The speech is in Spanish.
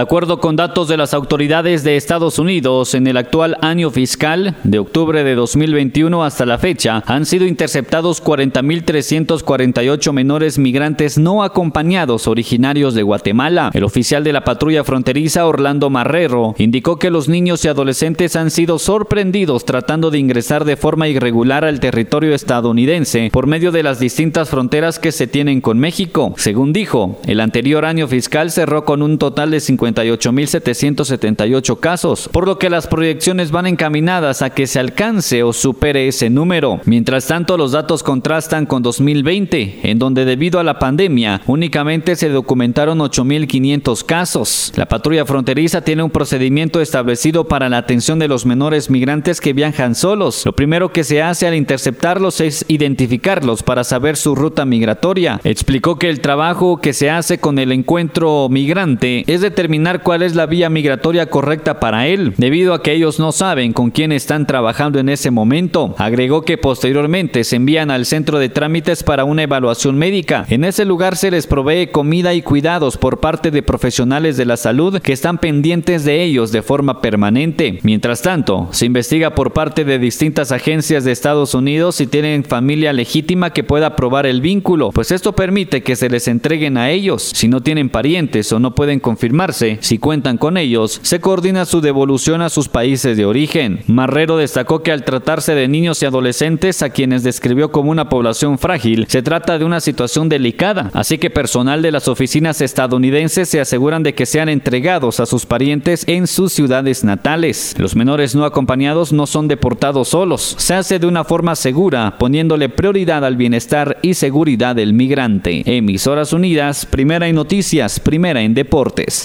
De acuerdo con datos de las autoridades de Estados Unidos, en el actual año fiscal, de octubre de 2021 hasta la fecha, han sido interceptados 40.348 menores migrantes no acompañados originarios de Guatemala. El oficial de la patrulla fronteriza, Orlando Marrero, indicó que los niños y adolescentes han sido sorprendidos tratando de ingresar de forma irregular al territorio estadounidense por medio de las distintas fronteras que se tienen con México. Según dijo, el anterior año fiscal cerró con un total de 58.778 casos, por lo que las proyecciones van encaminadas a que se alcance o supere ese número. Mientras tanto, los datos contrastan con 2020, en donde debido a la pandemia únicamente se documentaron 8.500 casos. La patrulla fronteriza tiene un procedimiento establecido para la atención de los menores migrantes que viajan solos. Lo primero que se hace al interceptarlos es identificarlos para saber su ruta migratoria. Explicó que el trabajo que se hace con el encuentro migrante es determinar cuál es la vía migratoria correcta para él, debido a que ellos no saben con quién están trabajando en ese momento. Agregó que posteriormente se envían al centro de trámites para una evaluación médica. En ese lugar se les provee comida y cuidados por parte de profesionales de la salud que están pendientes de ellos de forma permanente. Mientras tanto, se investiga por parte de distintas agencias de Estados Unidos si tienen familia legítima que pueda probar el vínculo, pues esto permite que se les entreguen a ellos. Si no tienen parientes o no pueden confirmarse si cuentan con ellos, se coordina su devolución a sus países de origen. Marrero destacó que al tratarse de niños y adolescentes a quienes describió como una población frágil, se trata de una situación delicada, así que personal de las oficinas estadounidenses se aseguran de que sean entregados a sus parientes en sus ciudades natales. Los menores no acompañados no son deportados solos, se hace de una forma segura, poniéndole prioridad al bienestar y seguridad del migrante. Emisoras Unidas, primera en noticias, primera en deportes.